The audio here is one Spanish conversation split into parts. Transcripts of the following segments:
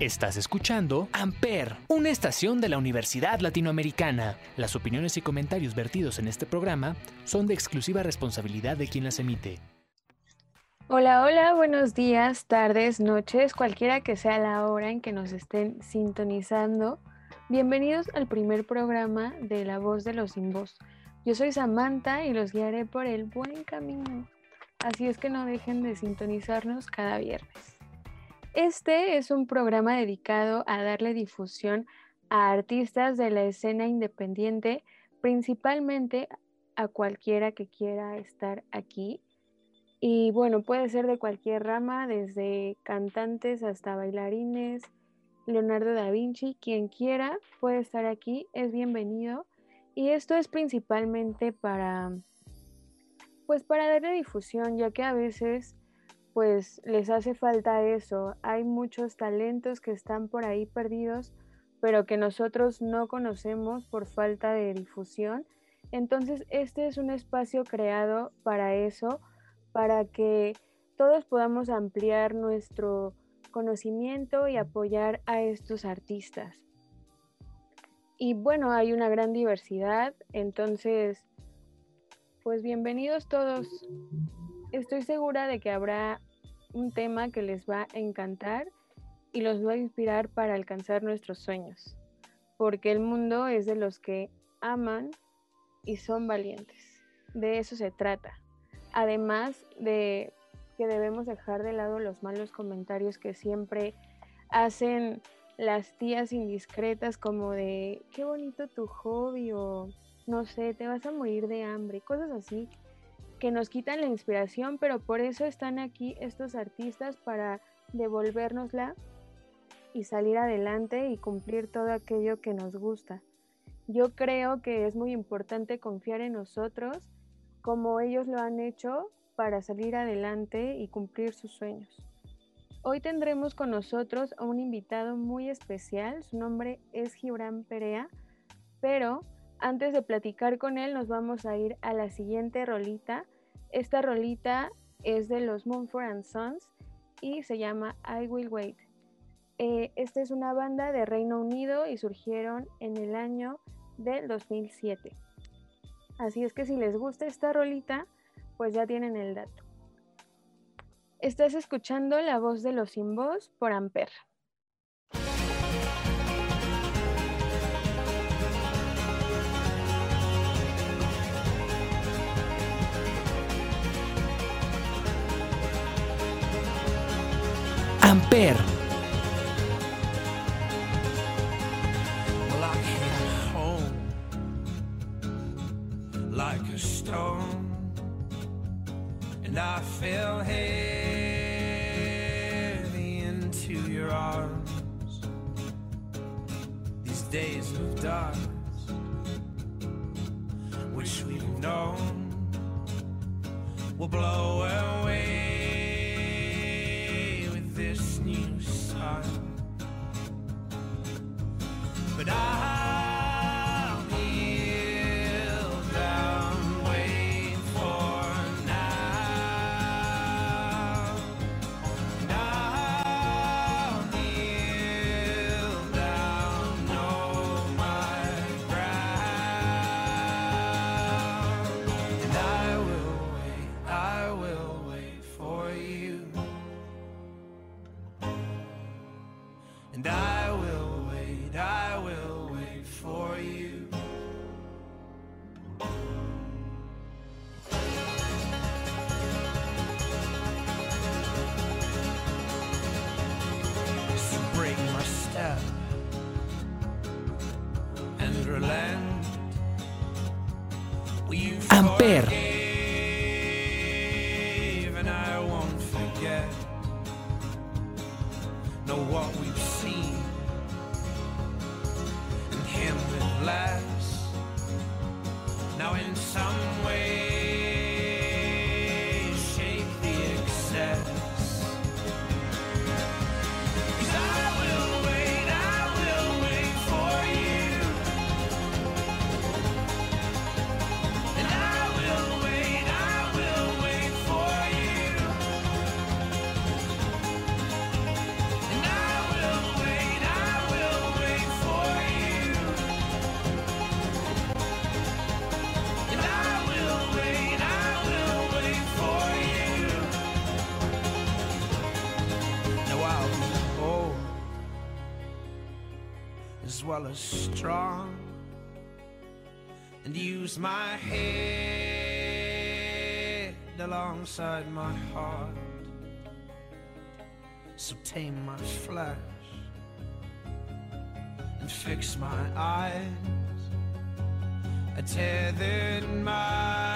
Estás escuchando Amper, una estación de la Universidad Latinoamericana. Las opiniones y comentarios vertidos en este programa son de exclusiva responsabilidad de quien las emite. Hola, hola, buenos días, tardes, noches, cualquiera que sea la hora en que nos estén sintonizando. Bienvenidos al primer programa de La Voz de los Sin Voz. Yo soy Samantha y los guiaré por el buen camino. Así es que no dejen de sintonizarnos cada viernes. Este es un programa dedicado a darle difusión a artistas de la escena independiente, principalmente a cualquiera que quiera estar aquí. Y bueno, puede ser de cualquier rama, desde cantantes hasta bailarines, Leonardo da Vinci, quien quiera puede estar aquí, es bienvenido. Y esto es principalmente para, pues para darle difusión, ya que a veces pues les hace falta eso. Hay muchos talentos que están por ahí perdidos, pero que nosotros no conocemos por falta de difusión. Entonces, este es un espacio creado para eso, para que todos podamos ampliar nuestro conocimiento y apoyar a estos artistas. Y bueno, hay una gran diversidad, entonces, pues bienvenidos todos. Estoy segura de que habrá un tema que les va a encantar y los va a inspirar para alcanzar nuestros sueños, porque el mundo es de los que aman y son valientes. De eso se trata. Además de que debemos dejar de lado los malos comentarios que siempre hacen las tías indiscretas como de qué bonito tu hobby o no sé, te vas a morir de hambre, cosas así que nos quitan la inspiración, pero por eso están aquí estos artistas para devolvernosla y salir adelante y cumplir todo aquello que nos gusta. Yo creo que es muy importante confiar en nosotros como ellos lo han hecho para salir adelante y cumplir sus sueños. Hoy tendremos con nosotros a un invitado muy especial, su nombre es Gibran Perea, pero antes de platicar con él, nos vamos a ir a la siguiente rolita. Esta rolita es de los Mumford Sons y se llama I Will Wait. Eh, esta es una banda de Reino Unido y surgieron en el año del 2007. Así es que si les gusta esta rolita, pues ya tienen el dato. Estás escuchando la voz de los sin voz por Amper. Dark which we've known will blow away Amper. As well as strong, and use my head alongside my heart. So tame my flesh and fix my eyes. A tethered mind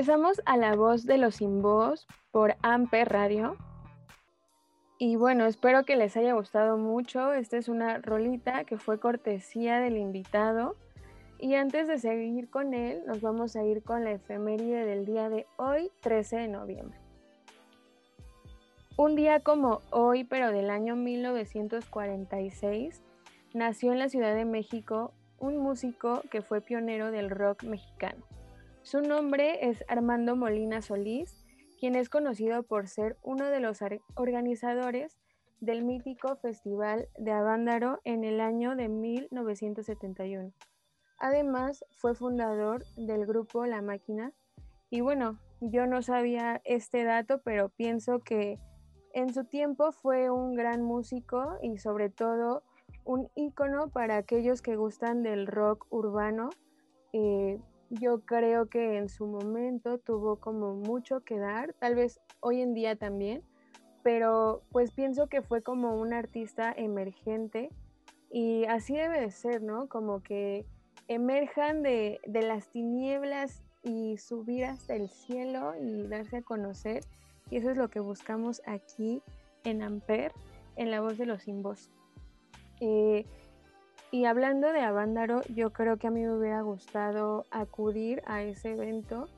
Regresamos a la voz de los sin voz por Amper Radio. Y bueno, espero que les haya gustado mucho. Esta es una rolita que fue cortesía del invitado. Y antes de seguir con él, nos vamos a ir con la efeméride del día de hoy, 13 de noviembre. Un día como hoy, pero del año 1946, nació en la Ciudad de México un músico que fue pionero del rock mexicano. Su nombre es Armando Molina Solís, quien es conocido por ser uno de los organizadores del mítico Festival de Avándaro en el año de 1971. Además, fue fundador del grupo La Máquina. Y bueno, yo no sabía este dato, pero pienso que en su tiempo fue un gran músico y sobre todo un ícono para aquellos que gustan del rock urbano. Eh, yo creo que en su momento tuvo como mucho que dar, tal vez hoy en día también, pero pues pienso que fue como un artista emergente y así debe de ser, ¿no? Como que emerjan de, de las tinieblas y subir hasta el cielo y darse a conocer. Y eso es lo que buscamos aquí en Amper, en la voz de los sin. Eh, y hablando de Avándaro, yo creo que a mí me hubiera gustado acudir a ese evento.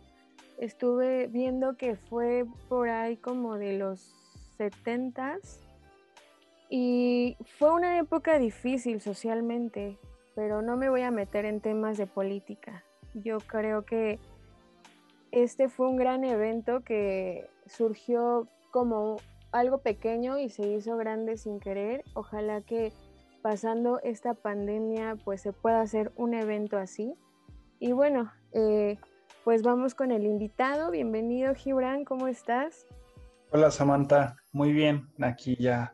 Estuve viendo que fue por ahí como de los 70s y fue una época difícil socialmente, pero no me voy a meter en temas de política. Yo creo que este fue un gran evento que surgió como algo pequeño y se hizo grande sin querer. Ojalá que pasando esta pandemia pues se pueda hacer un evento así. Y bueno, eh, pues vamos con el invitado. Bienvenido Gibran, ¿cómo estás? Hola Samantha, muy bien, aquí ya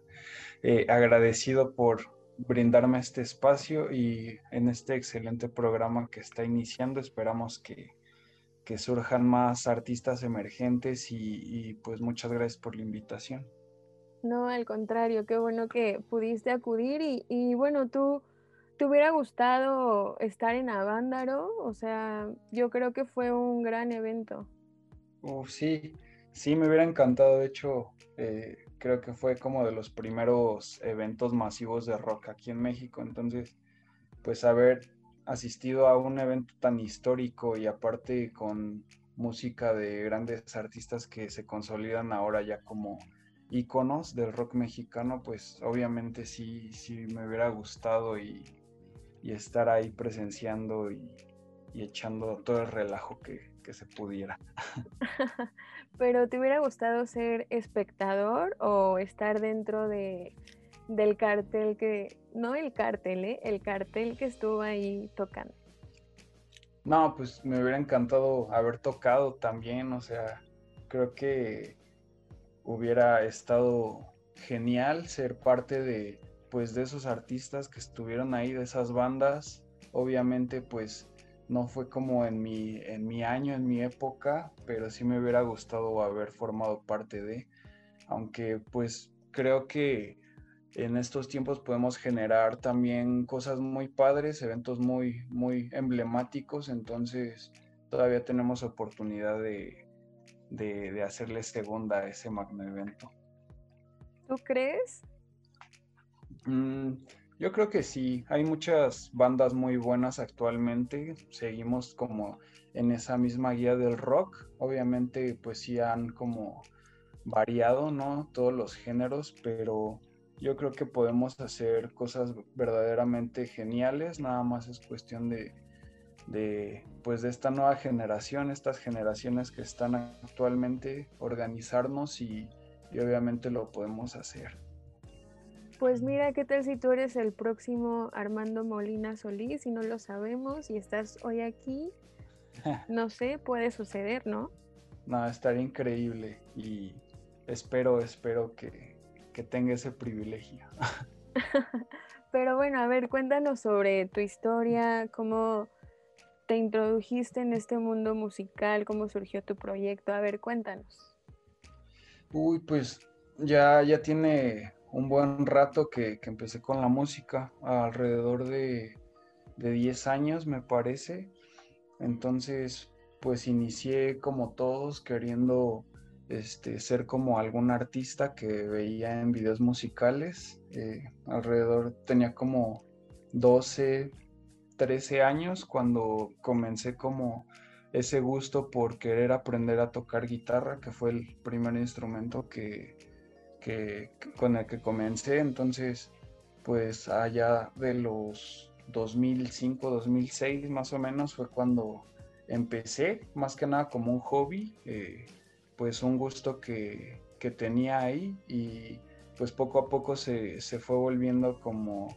eh, agradecido por brindarme este espacio y en este excelente programa que está iniciando. Esperamos que, que surjan más artistas emergentes y, y, pues muchas gracias por la invitación. No, al contrario, qué bueno que pudiste acudir y, y bueno, tú te hubiera gustado estar en Avándaro, o sea, yo creo que fue un gran evento. Sí, sí, me hubiera encantado, de hecho, eh, creo que fue como de los primeros eventos masivos de rock aquí en México, entonces, pues haber asistido a un evento tan histórico y aparte con música de grandes artistas que se consolidan ahora ya como íconos del rock mexicano, pues obviamente sí, sí me hubiera gustado y, y estar ahí presenciando y, y echando todo el relajo que, que se pudiera. Pero ¿te hubiera gustado ser espectador o estar dentro de, del cartel que, no el cartel, ¿eh? el cartel que estuvo ahí tocando? No, pues me hubiera encantado haber tocado también, o sea, creo que hubiera estado genial ser parte de, pues, de esos artistas que estuvieron ahí, de esas bandas. Obviamente, pues, no fue como en mi, en mi año, en mi época, pero sí me hubiera gustado haber formado parte de, aunque pues creo que en estos tiempos podemos generar también cosas muy padres, eventos muy, muy emblemáticos, entonces todavía tenemos oportunidad de, de, de hacerle segunda a ese magno evento. ¿Tú crees? Mm, yo creo que sí, hay muchas bandas muy buenas actualmente, seguimos como en esa misma guía del rock, obviamente pues sí han como variado, ¿no? Todos los géneros, pero yo creo que podemos hacer cosas verdaderamente geniales, nada más es cuestión de, de pues de esta nueva generación, estas generaciones que están actualmente, organizarnos y, y obviamente lo podemos hacer. Pues mira, ¿qué tal si tú eres el próximo Armando Molina Solís y no lo sabemos y estás hoy aquí? No sé, puede suceder, ¿no? No, estaría increíble y espero, espero que, que tenga ese privilegio. Pero bueno, a ver, cuéntanos sobre tu historia, cómo te introdujiste en este mundo musical, cómo surgió tu proyecto. A ver, cuéntanos. Uy, pues ya, ya tiene un buen rato que, que empecé con la música, alrededor de, de 10 años me parece. Entonces, pues inicié como todos queriendo este, ser como algún artista que veía en videos musicales. Eh, alrededor tenía como 12, 13 años cuando comencé como ese gusto por querer aprender a tocar guitarra, que fue el primer instrumento que, que, con el que comencé. Entonces, pues allá de los 2005, 2006 más o menos fue cuando empecé, más que nada como un hobby, eh, pues un gusto que, que, tenía ahí y pues poco a poco se, se fue volviendo como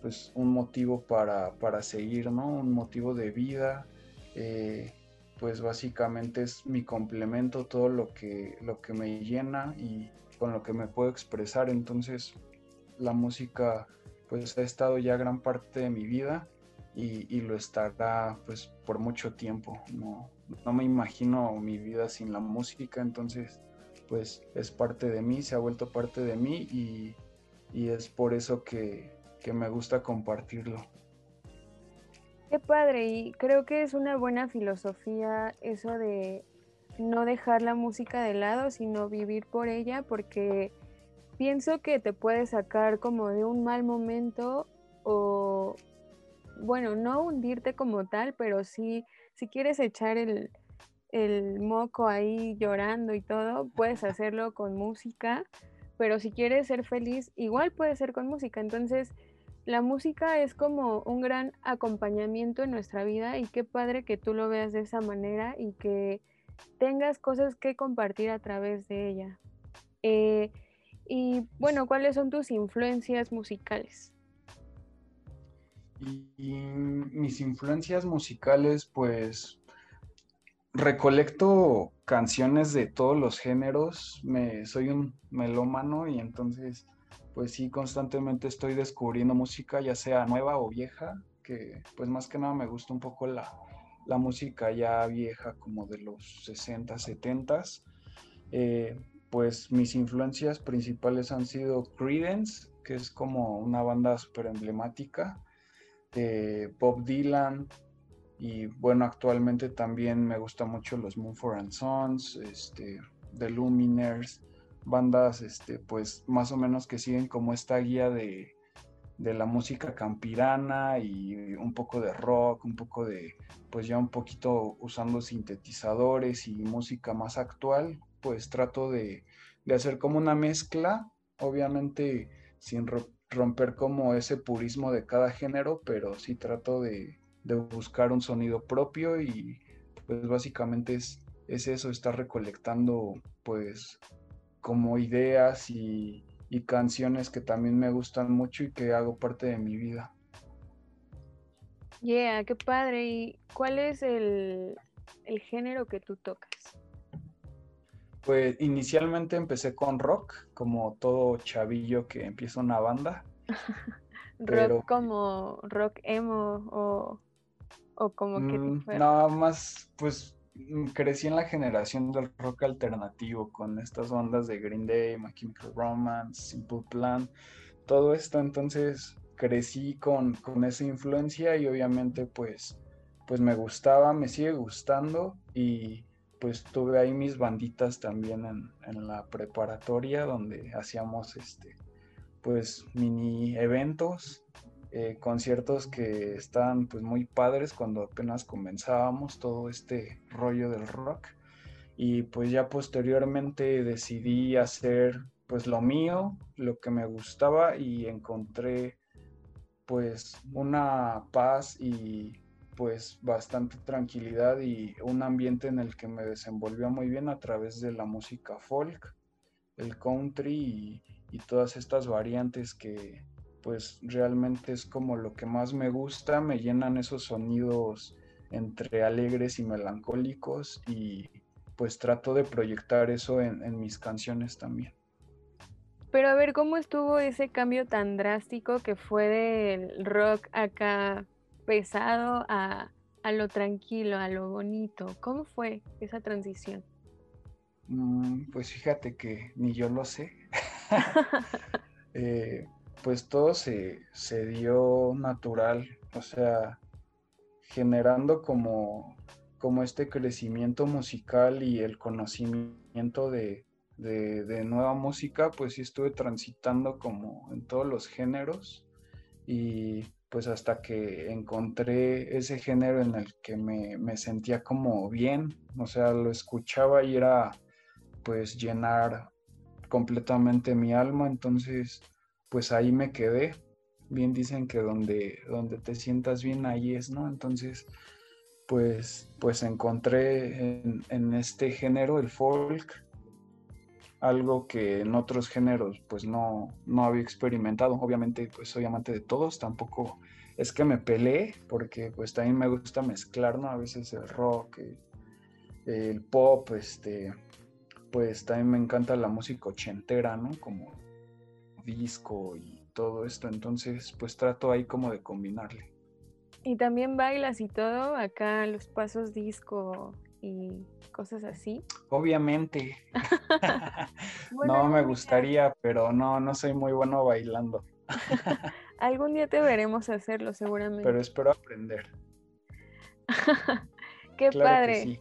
pues un motivo para, para, seguir, ¿no? Un motivo de vida. Eh, pues básicamente es mi complemento, todo lo que, lo que me llena y con lo que me puedo expresar. Entonces la música pues ha estado ya gran parte de mi vida y, y lo estará pues por mucho tiempo. No, no me imagino mi vida sin la música, entonces pues es parte de mí, se ha vuelto parte de mí y, y es por eso que, que me gusta compartirlo. Qué padre, y creo que es una buena filosofía eso de no dejar la música de lado, sino vivir por ella, porque pienso que te puede sacar como de un mal momento o, bueno, no hundirte como tal, pero sí, si quieres echar el, el moco ahí llorando y todo, puedes hacerlo con música, pero si quieres ser feliz, igual puede ser con música. Entonces, la música es como un gran acompañamiento en nuestra vida y qué padre que tú lo veas de esa manera y que tengas cosas que compartir a través de ella. Eh, y bueno, ¿cuáles son tus influencias musicales? Y, mis influencias musicales, pues recolecto canciones de todos los géneros. Me, soy un melómano y entonces, pues sí, constantemente estoy descubriendo música, ya sea nueva o vieja, que pues más que nada me gusta un poco la, la música ya vieja como de los 60, 70. Eh, pues mis influencias principales han sido Creedence, que es como una banda súper emblemática, eh, Bob Dylan, y bueno, actualmente también me gustan mucho los Moonford and Sons, este, The Luminers, bandas este, pues más o menos que siguen como esta guía de, de la música campirana y un poco de rock, un poco de, pues ya un poquito usando sintetizadores y música más actual, pues trato de, de hacer como una mezcla, obviamente sin romper como ese purismo de cada género, pero sí trato de, de buscar un sonido propio y pues básicamente es, es eso, estar recolectando pues como ideas y, y canciones que también me gustan mucho y que hago parte de mi vida. Yeah, qué padre. ¿Y cuál es el, el género que tú tocas? Pues inicialmente empecé con rock, como todo chavillo que empieza una banda. ¿Rock Pero- como rock emo o, o como qué Mm, Nada más, pues crecí en la generación del rock alternativo con estas bandas de Green Day, My Chemical Romance, Simple Plan, todo esto. Entonces crecí con, con esa influencia y obviamente pues, pues me gustaba, me sigue gustando y pues tuve ahí mis banditas también en, en la preparatoria donde hacíamos este pues mini eventos eh, conciertos que estaban pues muy padres cuando apenas comenzábamos todo este rollo del rock. Y pues ya posteriormente decidí hacer pues lo mío, lo que me gustaba y encontré pues una paz y pues bastante tranquilidad y un ambiente en el que me desenvolvía muy bien a través de la música folk, el country y todas estas variantes que pues realmente es como lo que más me gusta, me llenan esos sonidos entre alegres y melancólicos y pues trato de proyectar eso en, en mis canciones también. Pero a ver, ¿cómo estuvo ese cambio tan drástico que fue del rock acá pesado a, a lo tranquilo, a lo bonito? ¿Cómo fue esa transición? Mm, Pues fíjate que ni yo lo sé. Eh, pues todo se, se dio natural, o sea, generando como, como este crecimiento musical y el conocimiento de, de, nueva música, pues sí estuve transitando como en todos los géneros y pues hasta que encontré ese género en el que me, me sentía como bien, o sea, lo escuchaba y era pues llenar completamente mi alma, entonces pues ahí me quedé. Bien dicen que donde, donde te sientas bien ahí es, ¿no? Entonces pues, pues encontré en, este género, el folk, algo que en otros géneros pues no, no había experimentado. Obviamente pues soy amante de todos, tampoco es que me peleé, porque pues también me gusta mezclar, ¿no? A veces el rock, el, el pop, este, pues también me encanta la música ochentera, ¿no? Como disco y todo esto, entonces pues trato ahí como de combinarle. ¿Y también bailas y todo? Acá los pasos disco y cosas así. Obviamente, Bueno, no me gustaría, pero no, no soy muy bueno bailando, Algún día te veremos hacerlo seguramente. pero espero aprender. Qué Claro padre. sí.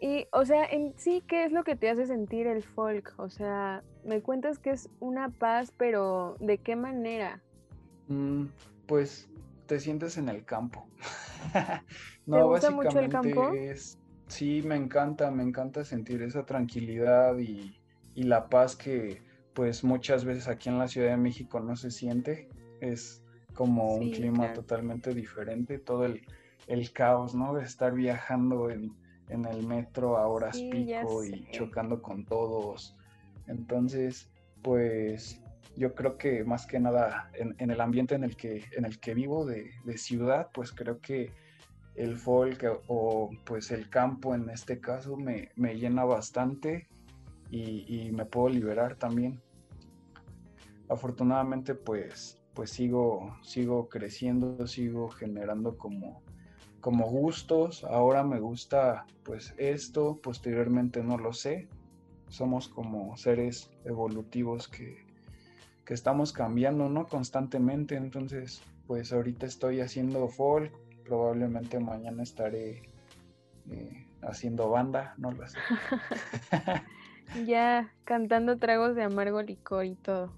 Y, o sea, en sí, ¿qué es lo que te hace sentir el folk? O sea, me cuentas que es una paz, pero ¿de qué manera? Mm, pues te sientes en el campo. ¿Te No, gusta mucho el campo? básicamente es, sí, me encanta, me encanta sentir esa tranquilidad y, y la paz que pues muchas veces aquí en la Ciudad de México no se siente. Es como un clima claro. totalmente diferente, todo el, el caos, ¿no? De estar viajando en, en el metro a horas Sí, pico y chocando con todos. Entonces, pues yo creo que más que nada en, en el ambiente en el que, en el que vivo de, de ciudad, pues creo que el folk o, o, pues el campo en este caso me, me llena bastante y, y me puedo liberar también. Afortunadamente pues, pues sigo, sigo creciendo, sigo generando como, como gustos. Ahora me gusta pues esto, posteriormente no lo sé. Somos como seres evolutivos que, que estamos cambiando, ¿no? Constantemente. Entonces, pues ahorita estoy haciendo folk, probablemente mañana estaré eh, haciendo banda, no lo sé. Ya cantando tragos de amargo licor y todo.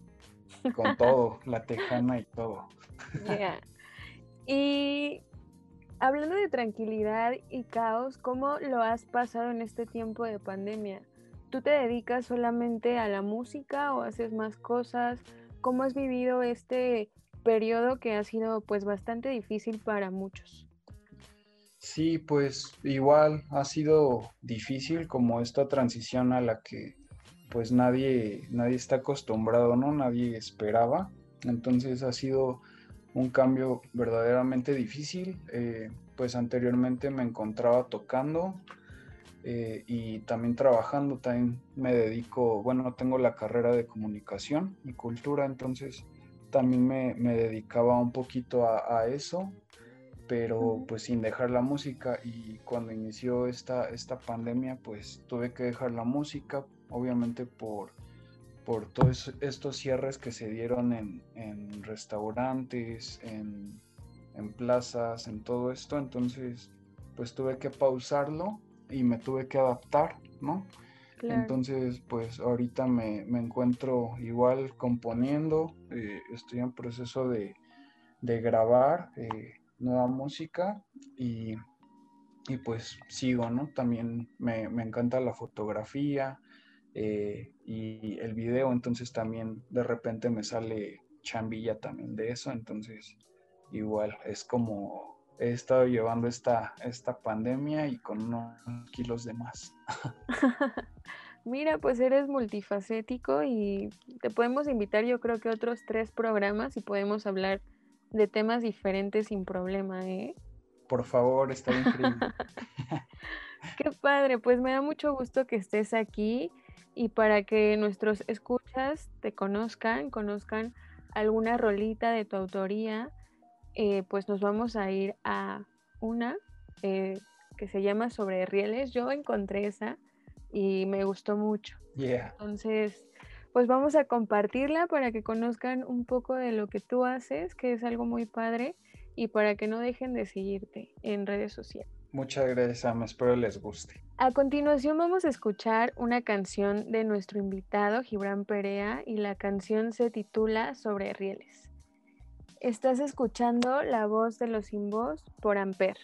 Con todo, la tejana y todo. Ya. Y hablando de tranquilidad y caos, ¿cómo lo has pasado en este tiempo de pandemia? ¿Tú te dedicas solamente a la música o haces más cosas? ¿Cómo has vivido este periodo que ha sido pues bastante difícil para muchos. Sí, pues igual ha sido difícil como esta transición a la que pues nadie, nadie está acostumbrado, ¿no? Nadie esperaba. Entonces ha sido un cambio verdaderamente difícil. Eh, pues anteriormente me encontraba tocando eh, y también trabajando. También me dedico, bueno, tengo la carrera de comunicación y cultura, entonces también me, me dedicaba un poquito a, a eso pero pues sin dejar la música y cuando inició esta, esta pandemia pues tuve que dejar la música obviamente por, por todos estos cierres que se dieron en, en restaurantes, en, en plazas, en todo esto, entonces pues tuve que pausarlo y me tuve que adaptar, ¿no? Claro. Entonces, pues ahorita me, me encuentro igual componiendo, eh, estoy en proceso de, de grabar eh, nueva música y, y, pues sigo, ¿no? También me, me encanta la fotografía eh, y el video, entonces también de repente me sale chambilla también de eso, entonces igual es como he estado llevando esta, esta pandemia y con unos kilos de más. Mira, pues eres multifacético y te podemos invitar yo creo que otros tres programas y podemos hablar de temas diferentes sin problema, ¿eh? Por favor, está increíble. Qué padre, pues me da mucho gusto que estés aquí y para que nuestros escuchas te conozcan, conozcan alguna rolita de tu autoría, eh, pues nos vamos a ir a una eh, que se llama Sobre Rieles. Yo encontré esa y me gustó mucho. Yeah. Entonces, pues vamos a compartirla para que conozcan un poco de lo que tú haces, que es algo muy padre, y para que no dejen de seguirte en redes sociales. Muchas gracias, Sam. Espero les guste. A continuación vamos a escuchar una canción de nuestro invitado Gibran Perea y la canción se titula Sobre Rieles. Estás escuchando La voz de los sin voz por Amper.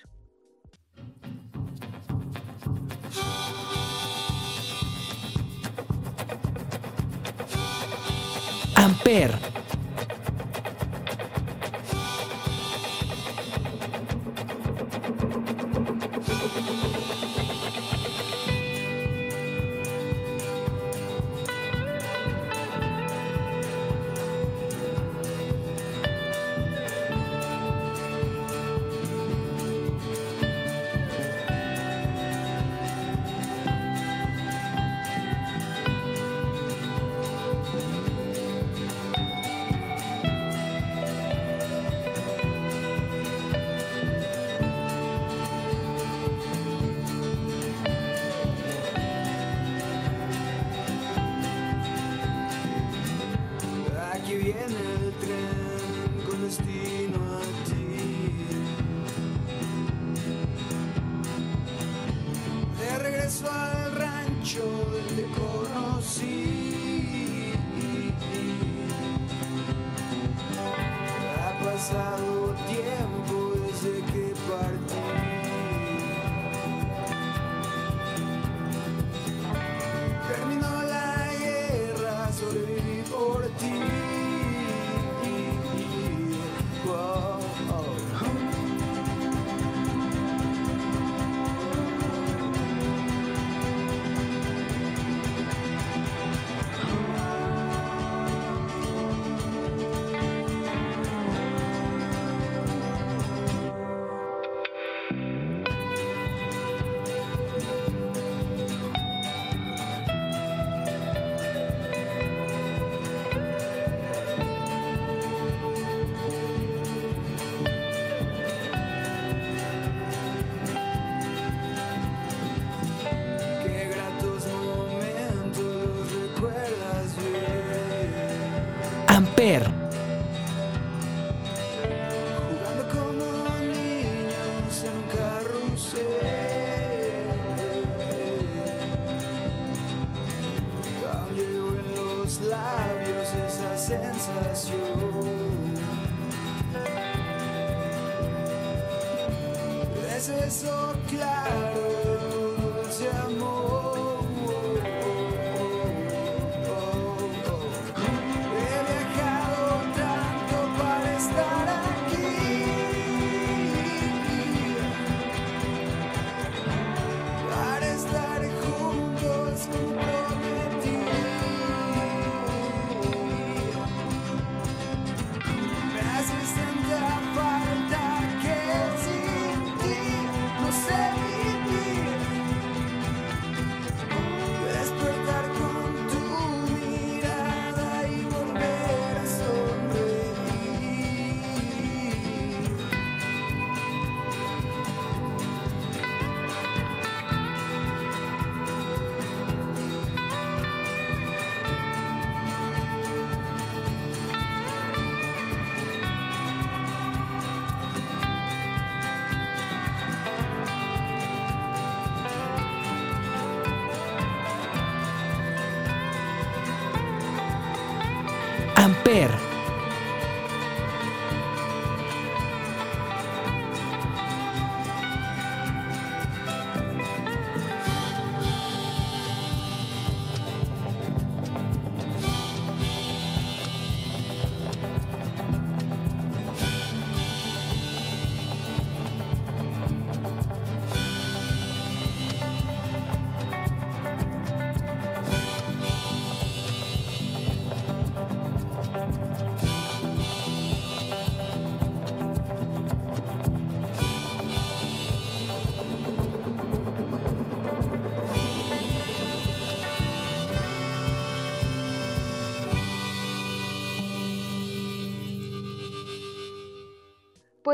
Amper.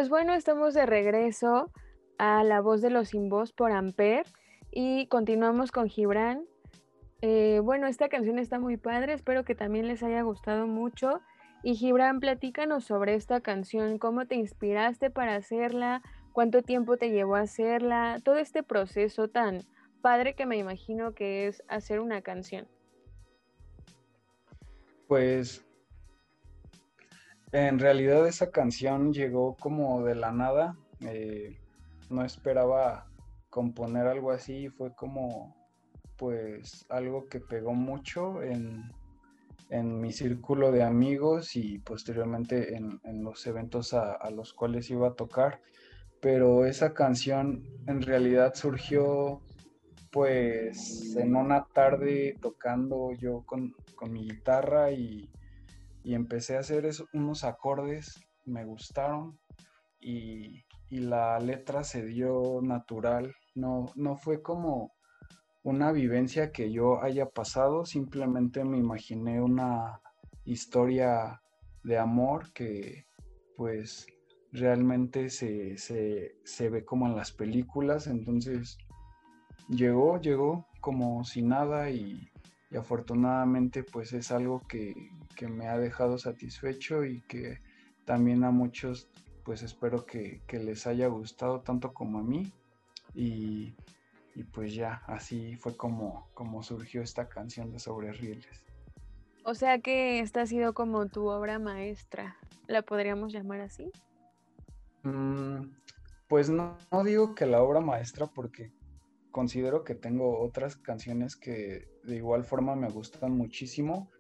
Pues bueno, estamos de regreso a La Voz de los Sin Voz por Amper y continuamos con Gibran. Eh, bueno, esta canción está muy padre, espero que también les haya gustado mucho. Y Gibran, platícanos sobre esta canción, cómo te inspiraste para hacerla, cuánto tiempo te llevó a hacerla, todo este proceso tan padre que me imagino que es hacer una canción. Pues en realidad esa canción llegó como de la nada. eh, no esperaba componer algo así. Fue como pues algo que pegó mucho en, en mi círculo de amigos y posteriormente en, en los eventos a, a los cuales iba a tocar. Pero esa canción en realidad surgió pues en una tarde tocando yo con, con mi guitarra y, y empecé a hacer unos acordes, me gustaron y, y la letra se dio natural, no, no fue como una vivencia que yo haya pasado, simplemente me imaginé una historia de amor que pues realmente se, se, se ve como en las películas, entonces llegó, llegó como si nada y, y afortunadamente pues es algo que, que me ha dejado satisfecho y que también a muchos pues espero que, que les haya gustado tanto como a mí y, y pues ya así fue como, como surgió esta canción de Sobre Rieles. O sea que esta ha sido como tu obra maestra, ¿la podríamos llamar así? Mm, pues no, no digo que la obra maestra porque considero que tengo otras canciones que de igual forma me gustan muchísimo,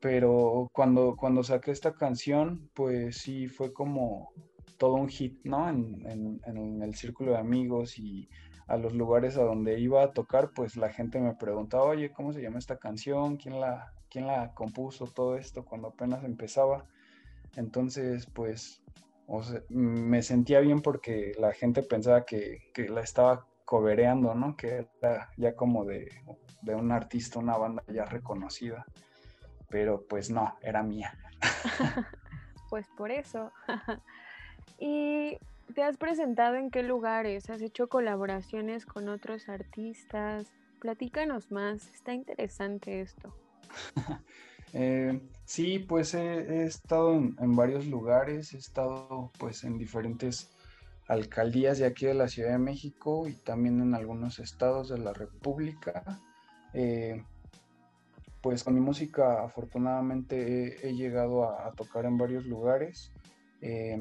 pero cuando, cuando saqué esta canción, pues sí fue como todo un hit, ¿no? En, en- en el círculo de amigos y a los lugares a donde iba a tocar, pues la gente me preguntaba, oye, ¿cómo se llama esta canción? ¿Quién la, quién la compuso? Todo esto cuando apenas empezaba. Entonces, pues, o sea, me sentía bien porque la gente pensaba que, que la estaba cobereando, ¿no? Que era ya como de, de un artista, una banda ya reconocida. Pero pues no, era mía. Pues por eso. ¿Y te has presentado en qué lugares? ¿Has hecho colaboraciones con otros artistas? Platícanos más, está interesante esto. Eh, sí, pues he, he estado en, en varios lugares, he estado pues en diferentes alcaldías de aquí de la Ciudad de México y también en algunos estados de la República. Eh, pues con mi música afortunadamente he, llegado a, a tocar en varios lugares. Eh,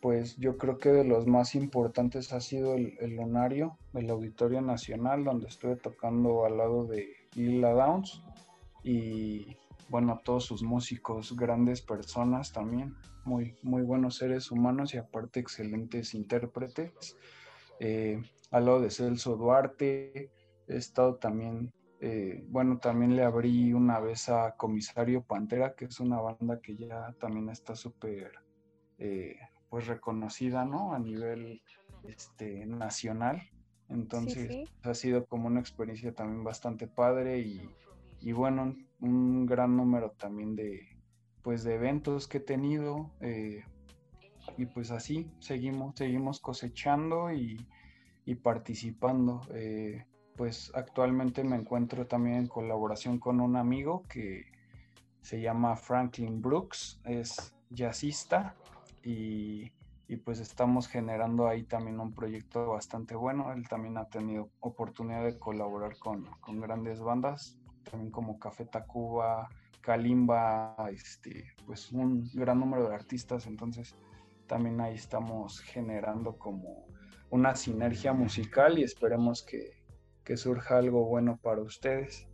pues yo creo que de los más importantes ha sido el, el Lunario, el Auditorio Nacional, donde estuve tocando al lado de Lila Downs y bueno, todos sus músicos, grandes personas también, muy, muy buenos seres humanos y aparte excelentes intérpretes. Eh, al lado de Celso Duarte, he estado también, eh, bueno, también le abrí una vez a Comisario Pantera, que es una banda que ya también está súper, eh, pues reconocida, ¿no? A nivel este, nacional. Entonces sí. ha sido como una experiencia también bastante padre y, y bueno, un gran número también de, pues de eventos que he tenido eh, y pues así seguimos, seguimos cosechando y, y participando. Eh, pues actualmente me encuentro también en colaboración con un amigo que se llama Franklin Brooks, es jazzista y, y pues estamos generando ahí también un proyecto bastante bueno. Él también ha tenido oportunidad de colaborar con, con grandes bandas, también como Café Tacuba, Kalimba, este, pues un gran número de artistas, entonces también ahí estamos generando como una sinergia musical y esperemos que, que surja algo bueno para ustedes.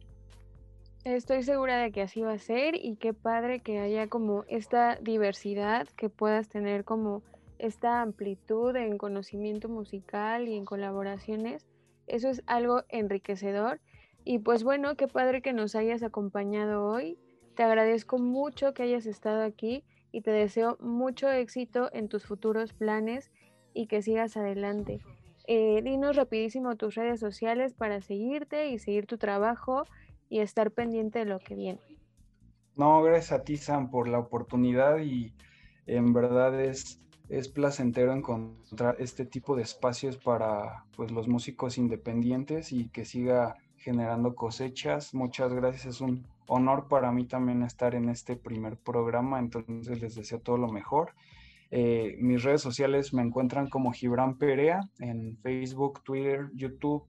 Estoy segura de que así va a ser y qué padre que haya como esta diversidad, que puedas tener como esta amplitud en conocimiento musical y en colaboraciones. Eso es algo enriquecedor. Y pues bueno, qué padre que nos hayas acompañado hoy. Te agradezco mucho que hayas estado aquí y te deseo mucho éxito en tus futuros planes y que sigas adelante. Eh, dinos rapidísimo tus redes sociales para seguirte y seguir tu trabajo y estar pendiente de lo que viene. No, gracias a ti, Sam, por la oportunidad y en verdad es, es placentero encontrar este tipo de espacios para pues, los músicos independientes y que siga generando cosechas. Muchas gracias, es un honor para mí también estar en este primer programa, entonces les deseo todo lo mejor. Eh, mis redes sociales me encuentran como Gibran Perea en Facebook, Twitter, YouTube,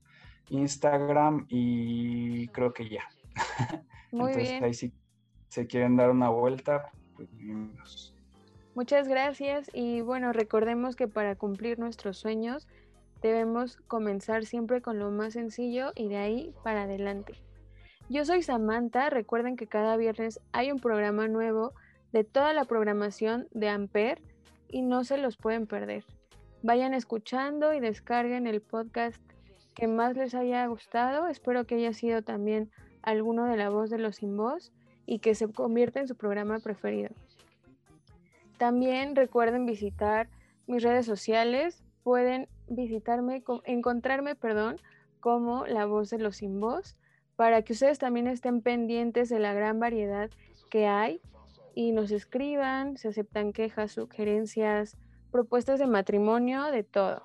Instagram y creo que ya. Muy Entonces bien. ahí si se quieren dar una vuelta, pues bienvenidos. Muchas gracias y bueno, recordemos que para cumplir nuestros sueños debemos comenzar siempre con lo más sencillo y de ahí para adelante. Yo soy Samantha, recuerden que cada viernes hay un programa nuevo de toda la programación de Amper y no se los pueden perder. Vayan escuchando y descarguen el podcast que más les haya gustado. Espero que haya sido también alguno de la voz de los sin voz y que se convierta en su programa preferido. También recuerden visitar mis redes sociales. Pueden visitarme, co- encontrarme, perdón, como la voz de los sin voz, para que ustedes también estén pendientes de la gran variedad que hay y nos escriban, se aceptan quejas, sugerencias, propuestas de matrimonio, de todo.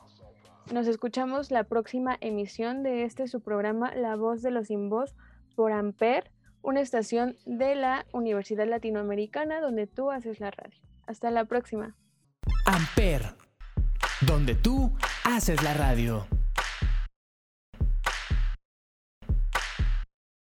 Nos escuchamos la próxima emisión de este su programa La voz de los sin voz por Amper, una estación de la Universidad Latinoamericana donde tú haces la radio. Hasta la próxima. Amper, donde tú haces la radio.